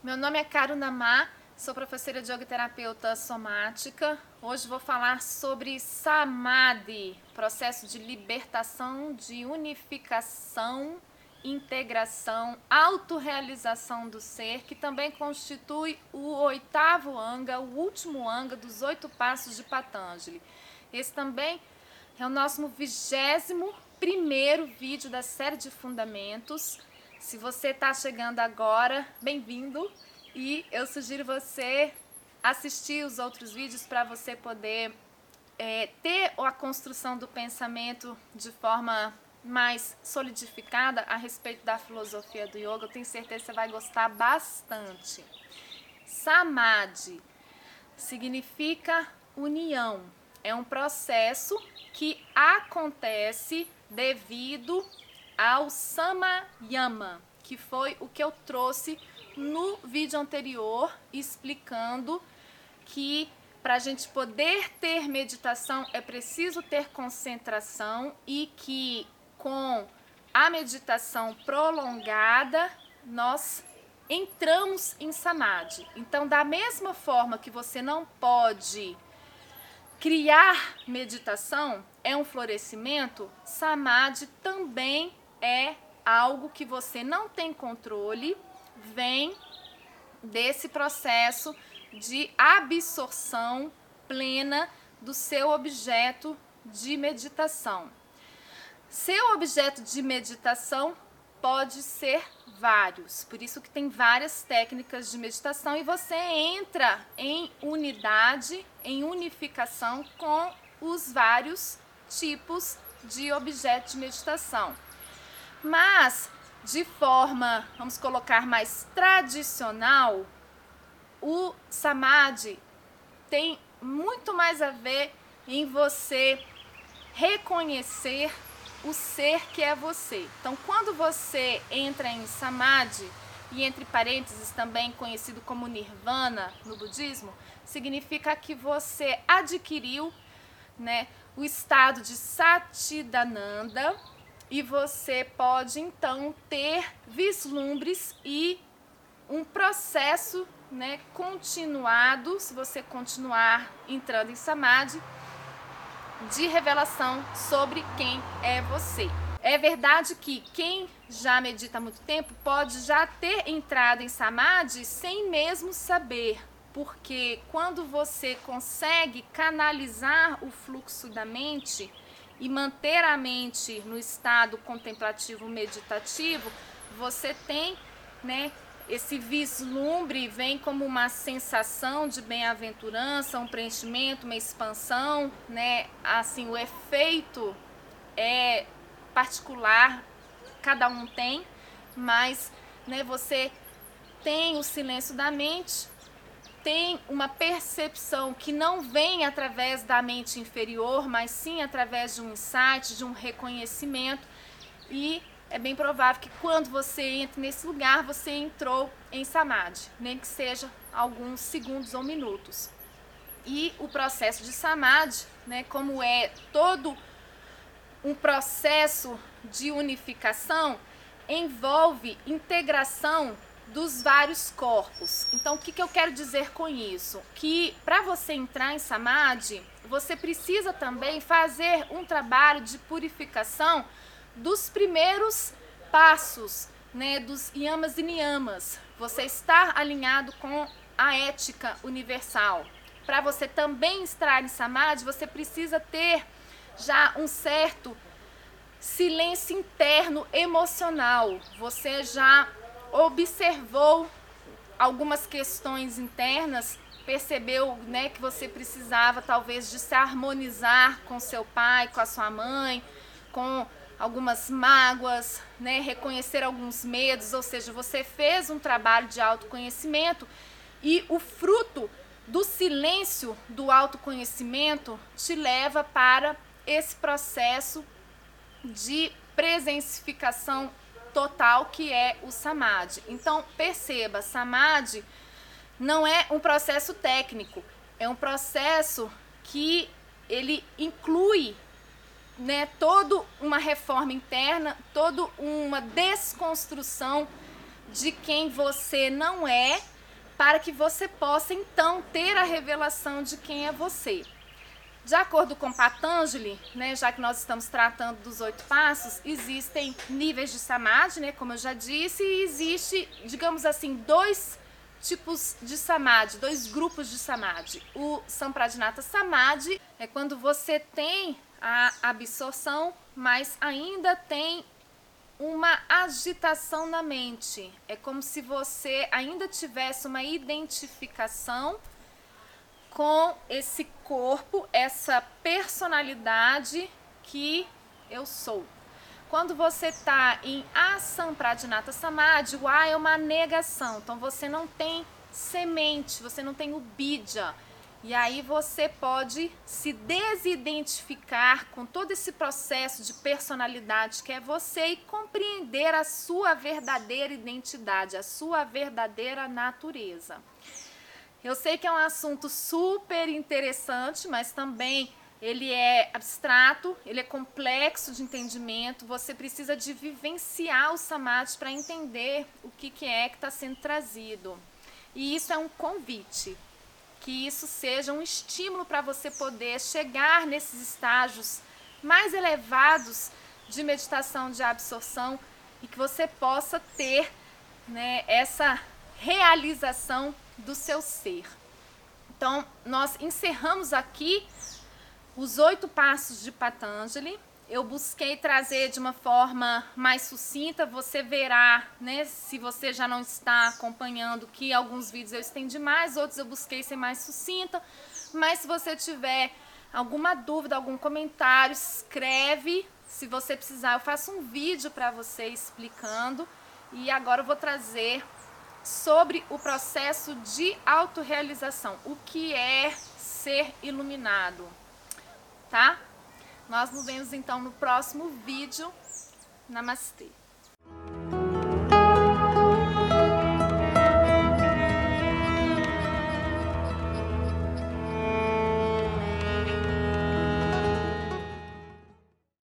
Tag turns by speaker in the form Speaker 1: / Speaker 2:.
Speaker 1: Meu nome é Karuna Ma, sou professora de yoga terapeuta somática. Hoje vou falar sobre Samadhi, processo de libertação, de unificação, integração, autorrealização do ser, que também constitui o oitavo anga, o último anga dos oito passos de Patanjali. Esse também é o nosso vigésimo primeiro vídeo da série de fundamentos. Se você está chegando agora, bem-vindo e eu sugiro você assistir os outros vídeos para você poder é, ter a construção do pensamento de forma mais solidificada a respeito da filosofia do yoga. Eu tenho certeza que você vai gostar bastante. Samadhi significa união. É um processo que acontece devido ao Samayama, que foi o que eu trouxe no vídeo anterior explicando que para a gente poder ter meditação é preciso ter concentração e que com a meditação prolongada nós entramos em samadhi. Então, da mesma forma que você não pode criar meditação, é um florescimento, samadhi também é algo que você não tem controle, vem desse processo de absorção plena do seu objeto de meditação. Seu objeto de meditação pode ser vários, por isso que tem várias técnicas de meditação e você entra em unidade, em unificação com os vários tipos de objeto de meditação. Mas, de forma, vamos colocar mais tradicional, o samadhi tem muito mais a ver em você reconhecer o ser que é você. Então, quando você entra em samadhi, e entre parênteses também conhecido como nirvana no budismo, significa que você adquiriu né, o estado de Satidananda e você pode então ter vislumbres e um processo né, continuado, se você continuar entrando em Samadhi, de revelação sobre quem é você. É verdade que quem já medita há muito tempo pode já ter entrado em Samadhi sem mesmo saber, porque quando você consegue canalizar o fluxo da mente e manter a mente no estado contemplativo meditativo, você tem, né, esse vislumbre vem como uma sensação de bem-aventurança, um preenchimento, uma expansão, né? Assim, o efeito é particular, cada um tem, mas, né, você tem o silêncio da mente, tem uma percepção que não vem através da mente inferior, mas sim através de um insight, de um reconhecimento. E é bem provável que quando você entra nesse lugar, você entrou em samadhi, nem que seja alguns segundos ou minutos. E o processo de samadhi, né, como é todo um processo de unificação, envolve integração dos vários corpos. Então, o que, que eu quero dizer com isso? Que para você entrar em Samadhi, você precisa também fazer um trabalho de purificação dos primeiros passos, né, dos yamas e niyamas. Você estar alinhado com a ética universal. Para você também estar em Samadhi, você precisa ter já um certo silêncio interno emocional. Você já observou algumas questões internas, percebeu né, que você precisava talvez de se harmonizar com seu pai, com a sua mãe, com algumas mágoas, né, reconhecer alguns medos, ou seja, você fez um trabalho de autoconhecimento e o fruto do silêncio do autoconhecimento te leva para esse processo de presencificação total que é o samadhi. Então, perceba, samadhi não é um processo técnico, é um processo que ele inclui né, toda uma reforma interna, toda uma desconstrução de quem você não é, para que você possa então ter a revelação de quem é você. De acordo com Patanjali, né, já que nós estamos tratando dos oito passos, existem níveis de samadhi, né, como eu já disse, e existe, digamos assim, dois tipos de samadhi, dois grupos de samadhi. O Sampradinata Samadhi é quando você tem a absorção, mas ainda tem uma agitação na mente. É como se você ainda tivesse uma identificação com esse corpo, essa personalidade que eu sou. Quando você está em Asampradinata Samadhi, o A é uma negação. Então você não tem semente, você não tem o bidja. E aí você pode se desidentificar com todo esse processo de personalidade que é você e compreender a sua verdadeira identidade, a sua verdadeira natureza. Eu sei que é um assunto super interessante, mas também ele é abstrato, ele é complexo de entendimento. Você precisa de vivenciar o samadhi para entender o que, que é que está sendo trazido. E isso é um convite, que isso seja um estímulo para você poder chegar nesses estágios mais elevados de meditação de absorção e que você possa ter né, essa realização do seu ser. Então, nós encerramos aqui os oito passos de Patanjali. Eu busquei trazer de uma forma mais sucinta. Você verá, né, se você já não está acompanhando, que alguns vídeos eu estendi mais, outros eu busquei ser mais sucinta. Mas se você tiver alguma dúvida, algum comentário, escreve. Se você precisar, eu faço um vídeo para você explicando. E agora eu vou trazer sobre o processo de autorrealização. O que é ser iluminado, tá? Nós nos vemos então no próximo vídeo. Namastê.